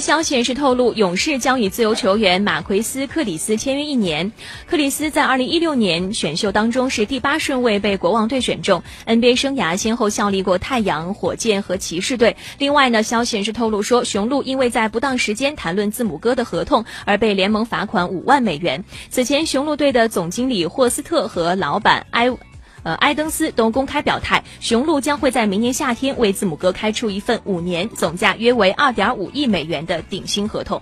消息人士透露，勇士将与自由球员马奎斯·克里斯签约一年。克里斯在2016年选秀当中是第八顺位被国王队选中，NBA 生涯先后效力过太阳、火箭和骑士队。另外呢，消息人士透露说，雄鹿因为在不当时间谈论字母哥的合同而被联盟罚款五万美元。此前，雄鹿队的总经理霍斯特和老板埃。埃登斯都公开表态，雄鹿将会在明年夏天为字母哥开出一份五年、总价约为二点五亿美元的顶薪合同。